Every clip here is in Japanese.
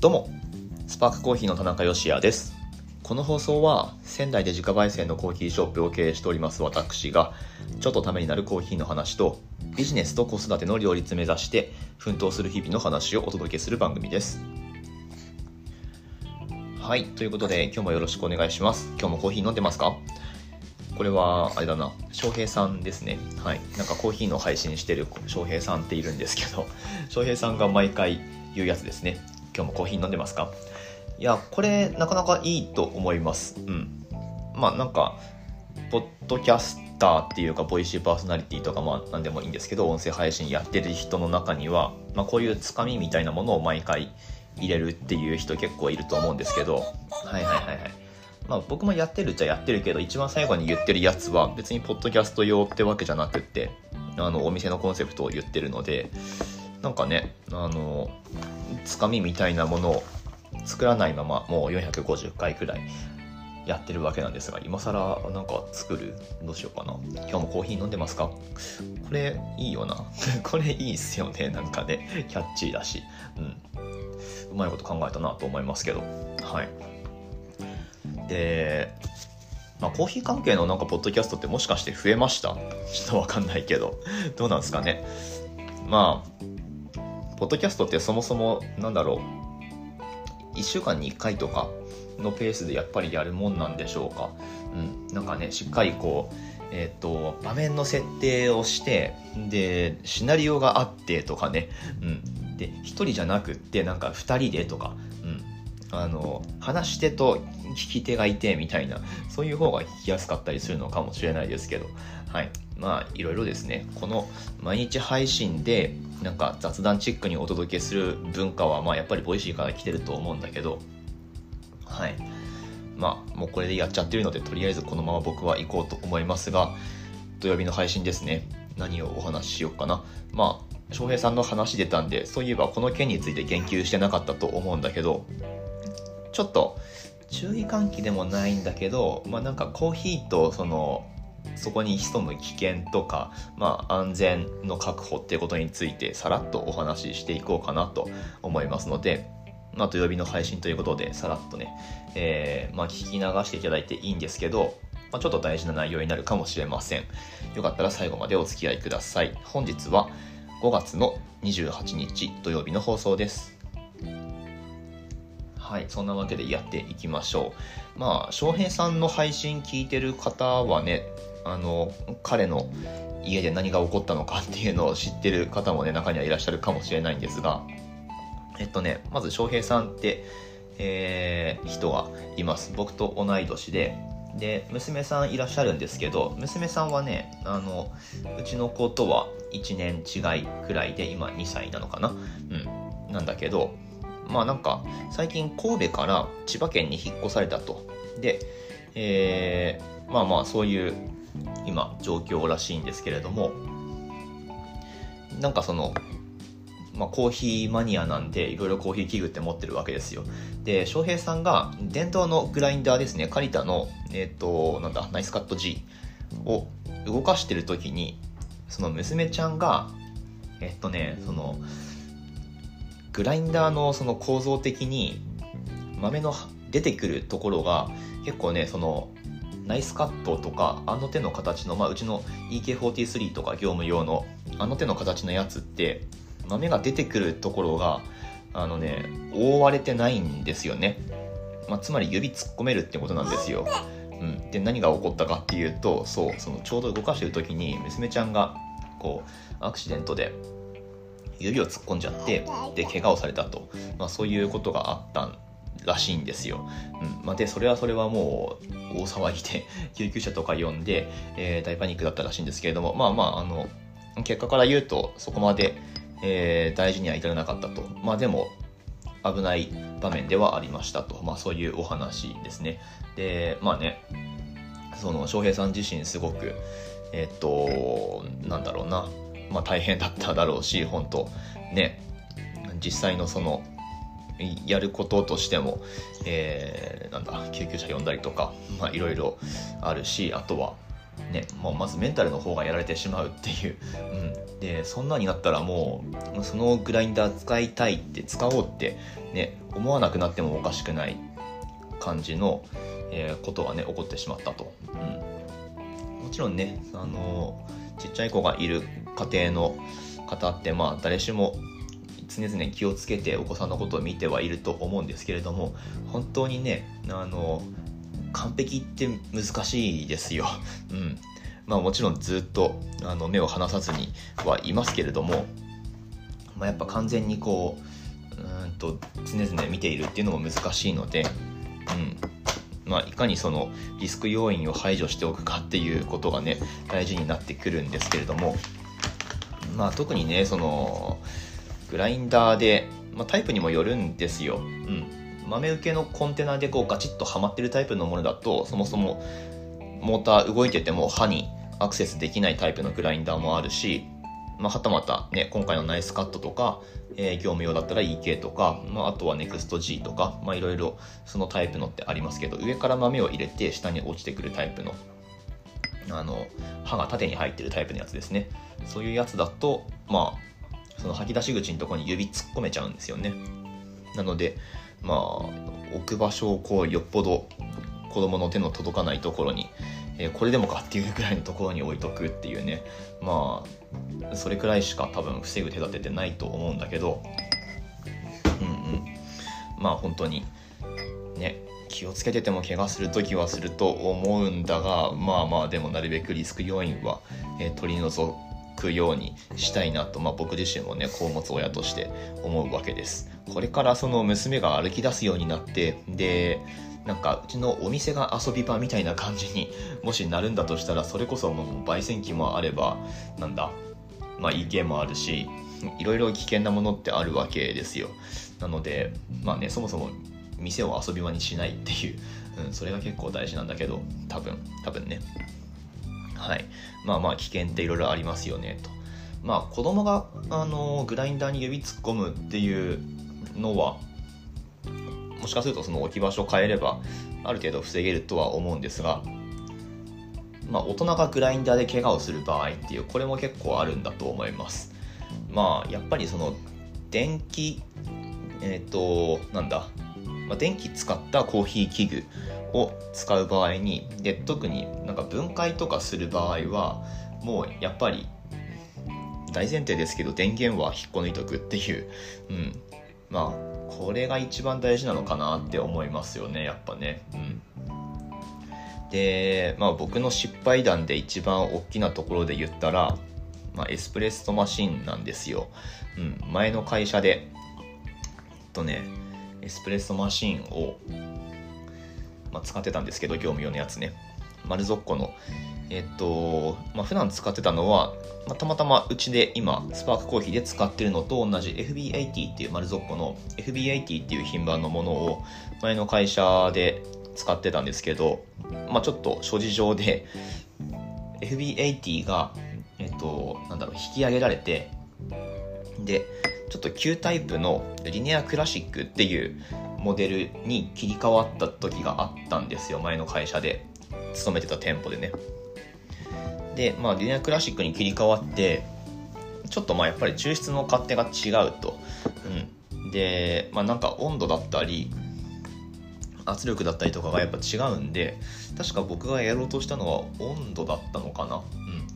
どうも、スパークコーヒーの田中芳也です。この放送は仙台で自家焙煎のコーヒーショップを経営しております私がちょっとためになるコーヒーの話とビジネスと子育ての両立目指して奮闘する日々の話をお届けする番組です。はい、ということで今日もよろしくお願いします。今日もコーヒー飲んでますか？これはあれだな翔平さんですねはいなんかコーヒーの配信してる翔平さんっているんですけど翔平さんが毎回言うやつですね今日もコーヒー飲んでますか？いやこれなかなかいいと思います。うん。まあなんかポッドキャスターっていうかボイシーパーソナリティとかまあ何でもいいんですけど音声配信やってる人の中には、まあ、こういうつかみみたいなものを毎回入れるっていう人結構いると思うんですけど。はいはいはいはい。まあ僕もやってるっちゃやってるけど一番最後に言ってるやつは別にポッドキャスト用ってわけじゃなくってあのお店のコンセプトを言ってるのでなんかねあのつかみみたいなものを作らないままもう450回くらいやってるわけなんですが今更なんか作るどうしようかな。今日もコーヒー飲んでますか？これいいよな。これいいっすよね。なんかねキャッチーだし。うん。うまいこと考えたなと思いますけど。はい。で、まあ、コーヒー関係のなんかポッドキャストってもしかして増えました？ちょっとわかんないけど。どうなんですかね？まあポッドキャストってそもそもなんだろう1週間に1回とかのペースでやっぱりやるもんなんでしょうか。うん。なんかねしっかりこうえっ、と場面の設定をしてでシナリオがあってとかね。うん。で1人じゃなくってなんか2人でとか。うん。あの話し手と聞き手がいてみたいなそういう方が聞きやすかったりするのかもしれないですけど。はい。まあいろいろですね。この毎日配信でなんか雑談チックにお届けする文化はまあやっぱり Voicy から来てると思うんだけど。はい。まあもうこれでやっちゃってるのでとりあえずこのまま僕は行こうと思いますが土曜日の配信ですね。何をお話ししようかな。まあ翔平さんの話出たんでそういえばこの件について言及してなかったと思うんだけどちょっと注意喚起でもないんだけど、まあ、なんかコーヒーとそのそこに潜む危険とか、まあ、安全の確保っていうことについてさらっとお話ししていこうかなと思いますので、まあ、土曜日の配信ということでさらっとね、えーまあ、聞き流していただいていいんですけど、まあ、ちょっと大事な内容になるかもしれません。よかったら最後までお付き合いください。本日は5月の28日土曜日の放送です。はい、そんなわけでやっていきましょう。まあ、翔平さんの配信聞いてる方はね、あの、彼の家で何が起こったのかっていうのを知ってる方もね、中にはいらっしゃるかもしれないんですが、えっとね、まず翔平さんって、えー、人がいます。僕と同い年で、で、娘さんいらっしゃるんですけど、娘さんはね、あの、うちの子とは1年違いくらいで、今2歳なのかなうん。なんだけど、まあなんか最近神戸から千葉県に引っ越されたと。で、えー、まあまあそういう今状況らしいんですけれども、なんかその、まあ、コーヒーマニアなんでいろいろコーヒー器具って持ってるわけですよ。で、翔平さんが伝統のグラインダーですね、カリタの、えっ、ー、と、なんだ、ナイスカット G を動かしてる時に、その娘ちゃんが、えっとね、その、グラインダーのその構造的に豆の出てくるところが結構ねそのナイスカットとかあの手の形の、まあ、うちの EK43 とか業務用のあの手の形のやつって豆が出てくるところがあのね覆われてないんですよね、まあ、つまり指突っ込めるってことなんですよ、うん、で何が起こったかっていうとそうそのちょうど動かしてる時に娘ちゃんがこうアクシデントで指を突っ込んじゃってで怪我をされたと、まあ、そういうことがあったらしいんですよ、うん。まあ、でそれはそれはもう大騒ぎで 救急車とか呼んで、えー、大パニックだったらしいんですけれどもまあまああの結果から言うとそこまで、えー、大事には至らなかったと。まあでも危ない場面ではありましたと、まあ、そういうお話ですね。でまあねその翔平さん自身すごくえっ、となんだろうな。まあ、大変だっただろうし本当ね。実際のそのやることとしても、えー、なんだ救急車呼んだりとかいろいろあるしあとはね、もうまずメンタルの方がやられてしまうっていう、うん、でそんなになったらもうそのグラインダー使いたいって使おうってね思わなくなってもおかしくない感じの、えー、ことがね起こってしまったと、うん、もちろんねあのちっちゃい子がいる家庭の方ってまあ誰しも常々気をつけてお子さんのことを見てはいると思うんですけれども本当にねあの完璧って難しいですよ。うん。まあもちろんずっとあの目を離さずにはいますけれども、まあ、やっぱ完全にこう、うんと常々見ているっていうのも難しいので、うん。まあ、いかにそのリスク要因を排除しておくかっていうことがね大事になってくるんですけれどもまあ特にねそのグラインダーで、まあ、タイプにもよるんですよ。うん豆受けのコンテナでこうガチッとはまってるタイプのものだとそもそもモーター動いてても刃にアクセスできないタイプのグラインダーもあるし、まあ、はたまたね今回のナイスカットとか、え、業務用だったら EK とか、まあ、あとは NEXT-G とかいろいろそのタイプのってありますけど上から豆を入れて下に落ちてくるタイプのあの刃が縦に入ってるタイプのやつですね。そういうやつだとまあその吐き出し口のとこに指突っ込めちゃうんですよね。なのでまあ置く場所をこうよっぽど子供の手の届かないところに、えー、これでもかっていうぐらいのところに置いとくっていうね。まあそれくらいしか多分防ぐ手立てってないと思うんだけど。うんうん。まあ本当にね気をつけてても怪我する時はすると思うんだがまあまあでもなるべくリスク要因は、えー、取り除くようにしたいなと、まあ、僕自身もね子を持つ親として思うわけです。これからその娘が歩き出すようになってでなんかうちのお店が遊び場みたいな感じにもしなるんだとしたらそれこそもう焙煎機もあればなんだまあ EK もあるしいろいろ危険なものってあるわけですよなのでまあねそもそも店を遊び場にしないっていう、うん、それが結構大事なんだけど多分多分ねはい。まあまあ危険っていろいろありますよねと。まあ子供があのグラインダーに指突っ込むっていうのはもしかするとその置き場所を変えればある程度防げるとは思うんですが、まあ、大人がグラインダーで怪我をする場合っていうこれも結構あるんだと思います。まあやっぱりその電気えっ、ー、となんだ、まあ、電気使ったコーヒー器具を使う場合にで特になんか分解とかする場合はもうやっぱり大前提ですけど電源は引っこ抜いとくっていう、うん、まあこれが一番大事なのかなって思いますよねやっぱね。うんで、まあ、僕の失敗談で一番大きなところで言ったら、まあ、エスプレッソマシンなんですよ。うん、前の会社で、とね、エスプレッソマシンをまあ、使ってたんですけど、業務用のやつね。丸底の。えっと、まあ、普段使ってたのは、まあ、たまたまうちで今、スパークコーヒーで使ってるのと同じ FB80 っていう丸底の FB80 っていう品番のものを前の会社で使ってたんですけど、まあ、ちょっと諸事情で FB80 が、えっと、なんだろう、引き上げられて、で、ちょっと旧タイプのリネアクラシックっていうモデルに切り替わった時があったんですよ前の会社で。勤めてた店舗でね。でまあリネアクラシックに切り替わってちょっとまあやっぱり抽出の勝手が違うと、うん、でまあなんか温度だったり圧力だったりとかがやっぱ違うんで確か僕がやろうとしたのは温度だったのかな。うん。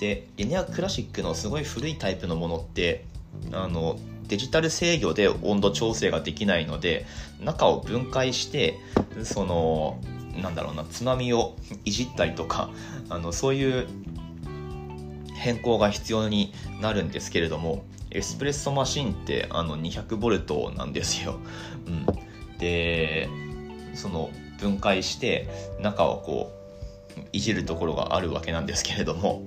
でリネアクラシックのすごい古いタイプのものってあのデジタル制御で温度調整ができないので中を分解してそのなんだろうなつまみをいじったりとか あのそういう変更が必要になるんですけれどもエスプレッソマシンってあの 200V なんですよ。うん、でその分解して中をこういじるところがあるわけなんですけれども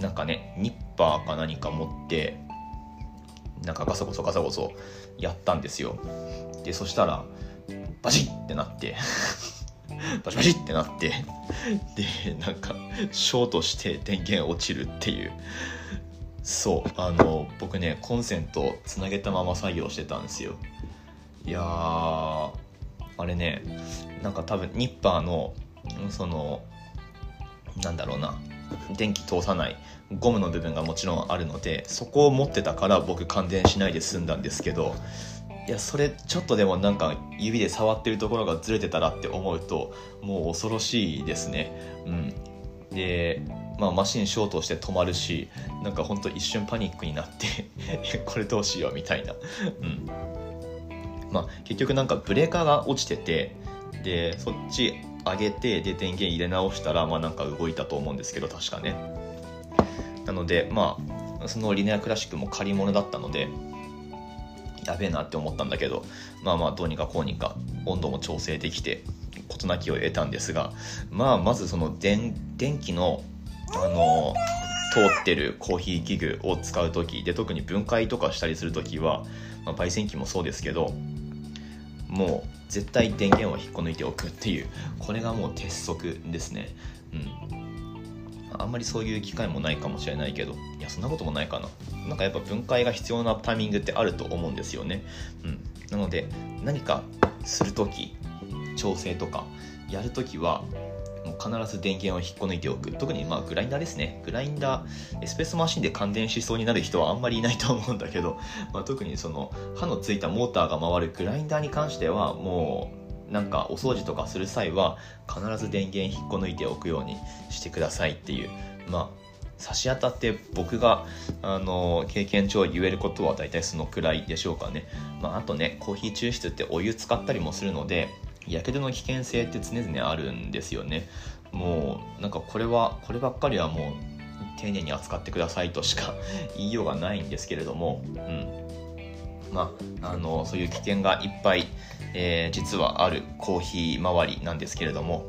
なんかねニッパーか何か持ってなんかガサゴソガサゴソやったんですよ。でそしたらバチッってなって。バチバチってなってでなんかショートして電源落ちるっていう。そうあの僕ねコンセントつなげたまま作業してたんですよ。いやあれねなんか多分ニッパーのそのなんだろうな電気通さないゴムの部分がもちろんあるのでそこを持ってたから僕感電しないで済んだんですけどいやそれちょっとでもなんか指で触ってるところがずれてたらって思うともう恐ろしいですね。うん。でまあ、マシンショートして止まるしなんかほんと一瞬パニックになって これどうしようみたいな。うん。まあ結局なんかブレーカーが落ちててでそっち上げてで電源入れ直したらまあなんか動いたと思うんですけど確かね。なのでまあそのリネアクラシックも借り物だったのでやべえなって思ったんだけどまあまあどうにかこうにか温度も調整できて事なきを得たんですがまあまずその電電気のあの通ってるコーヒー器具を使う時で特に分解とかしたりする時は、まあ、焙煎機もそうですけどもう絶対電源を引っこ抜いておくっていうこれがもう鉄則ですね。うん。あんまりそういう機会もないかもしれないけどいやそんなこともないかな。なんかやっぱ分解が必要なタイミングってあると思うんですよね。うん。なので何かする時調整とかやるときはもう必ず電源を引っこ抜いておく。特にまあグラインダーですね。グラインダーエスプレッソマシンで感電しそうになる人はあんまりいないと思うんだけど、まあ、特にその刃のついたモーターが回るグラインダーに関してはもうなんかお掃除とかする際は必ず電源引っこ抜いておくようにしてくださいっていう。まあ差し当たって僕があの経験上言えることは大体そのくらいでしょうかね、まあ、あとねコーヒー抽出ってお湯使ったりもするのでやけどの危険性って常々あるんですよね。もうなんかこれはこればっかりはもう丁寧に扱ってくださいとしか 言いようがないんですけれども、うんまあ、あのそういう危険がいっぱい、えー、実はあるコーヒー周りなんですけれども、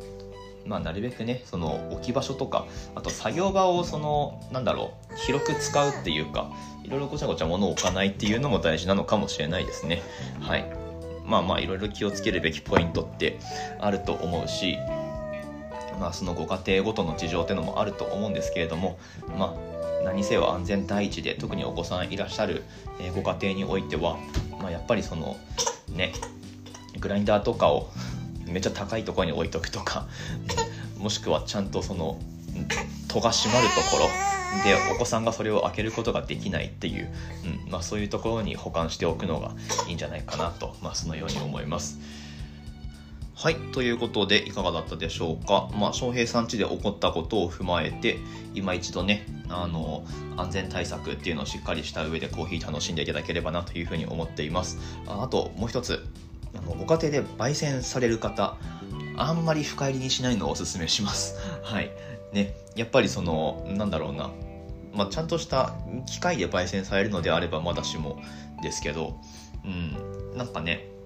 まあ、なるべくねその置き場所とかあと作業場をそのなんだろう広く使うっていうかいろいろごちゃごちゃ物を置かないっていうのも大事なのかもしれないですね。はい。まあまあいろいろ気をつけるべきポイントってあると思うし、まあ、そのご家庭ごとの事情っていうのもあると思うんですけれども、まあ、何せよ安全第一で特にお子さんいらっしゃるご家庭においては、まあ、やっぱりそのねグラインダーとかをめっちゃ高いところに置いとくとか もしくはちゃんとその戸が閉まるところでお子さんがそれを開けることができないっていう、うんまあ、そういうところに保管しておくのがいいんじゃないかなと、まあ、そのように思います。はい。ということで、いかがだったでしょうか。まあ、翔平さん家で起こったことを踏まえて、今一度ね、あの、安全対策っていうのをしっかりした上でコーヒー楽しんでいただければなというふうに思っています。ああと、もう一つ、あのご家庭で焙煎される方、あんまり深入りにしないのをおすすめします。はい。ね、やっぱりその、なんだろうな、まあ、ちゃんとした機械で焙煎されるのであればまだしもですけど、うん、なんかね、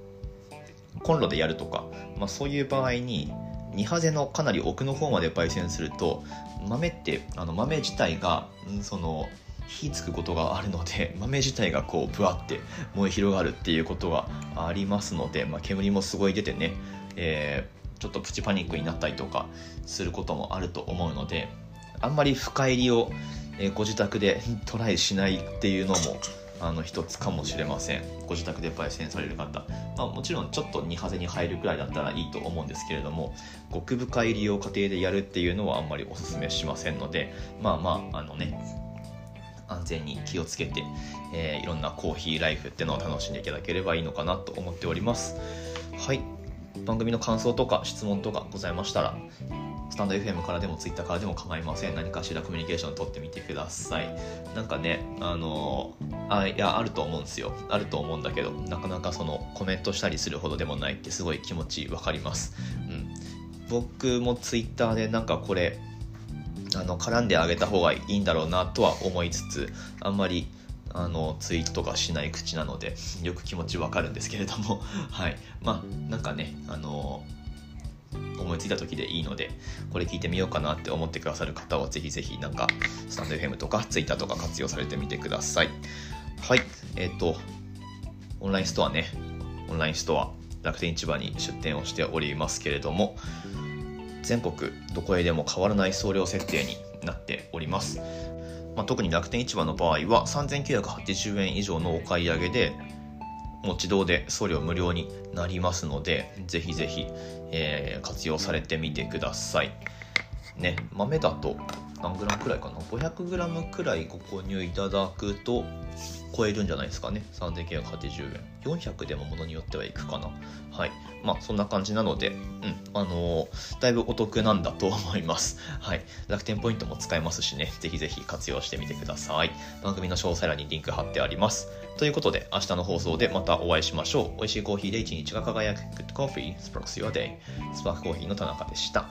コンロでやるとか、まあ、そういう場合に、2ハゼのかなり奥の方まで焙煎すると、豆って、あの豆自体が、その、火つくことがあるので 豆自体がこうぶわって燃え広がるっていうことがありますので、まあ、煙もすごい出てね、えー、ちょっとプチパニックになったりとかすることもあると思うのであんまり深入りを、ご自宅で トライしないっていうのもあの一つかもしれません。ご自宅で焙煎される方、まあ、もちろんちょっと2ハゼに入るくらいだったらいいと思うんですけれども極深入りを家庭でやるっていうのはあんまりおすすめしませんのでまあまああのね安全に気をつけて、えー、いろんなコーヒーライフってのを楽しんでいただければいいのかなと思っております。はい。番組の感想とか質問とかございましたらスタンド FM からでも Twitter からでも構いません。何かしらコミュニケーション取ってみてください。なんかね、あのあ、いや、あると思うんですよ。あると思うんだけど、なかなかそのコメントしたりするほどでもないってすごい気持ちわかります。うん。僕も Twitter でなんかこれ、あの、絡んであげた方がいいんだろうなとは思いつつ、あんまりあのツイートとかしない口なのでよく気持ちわかるんですけれどもはいまあなんかねあの思いついた時でいいので、これ聞いてみようかなって思ってくださる方は、ぜひぜひなんか、スタンド FM とか Twitter とか活用されてみてください。はい。えっ、ー、と、オンラインストアね、オンラインストア、楽天市場に出店をしておりますけれども、全国どこへでも変わらない送料設定になっております。まあ、特に楽天市場の場合は3980円以上のお買い上げでもう自動で送料無料になりますので、ぜひぜひ、えー、活用されてみてください。ね豆だと何グラムくらいかな？500グラムくらいご購入いただくと超えるんじゃないですかね。3980円。400でもものによってはいくかな。はい。まあそんな感じなのでうん。あのー、だいぶお得なんだと思います。はい。楽天ポイントも使えますしね。ぜひぜひ活用してみてください。番組の詳細欄にリンク貼ってあります。ということで明日の放送でまたお会いしましょう。美味しいコーヒーで一日が輝く？Good Coffee Sparks Your Day スパークコーヒーの田中でした。